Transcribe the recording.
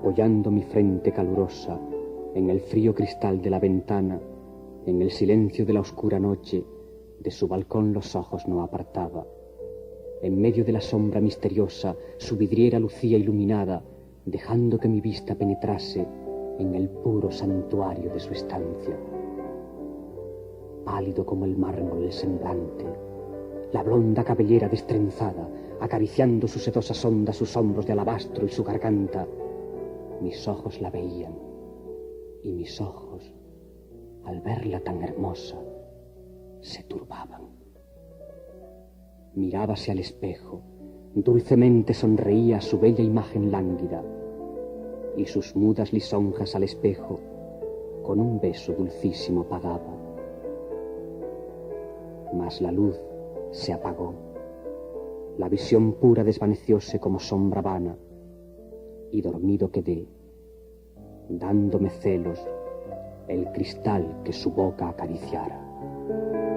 apoyando mi frente calurosa en el frío cristal de la ventana, en el silencio de la oscura noche, de su balcón los ojos no apartaba. En medio de la sombra misteriosa, su vidriera lucía iluminada, dejando que mi vista penetrase en el puro santuario de su estancia. Pálido como el mármol el semblante, la blonda cabellera destrenzada, acariciando sus sedosas ondas sus hombros de alabastro y su garganta, mis ojos la veían, y mis ojos, al verla tan hermosa, se turbaban. Mirábase al espejo, dulcemente sonreía su bella imagen lánguida, y sus mudas lisonjas al espejo con un beso dulcísimo pagaba. Mas la luz se apagó, la visión pura desvanecióse como sombra vana, y dormido quedé, dándome celos el cristal que su boca acariciara.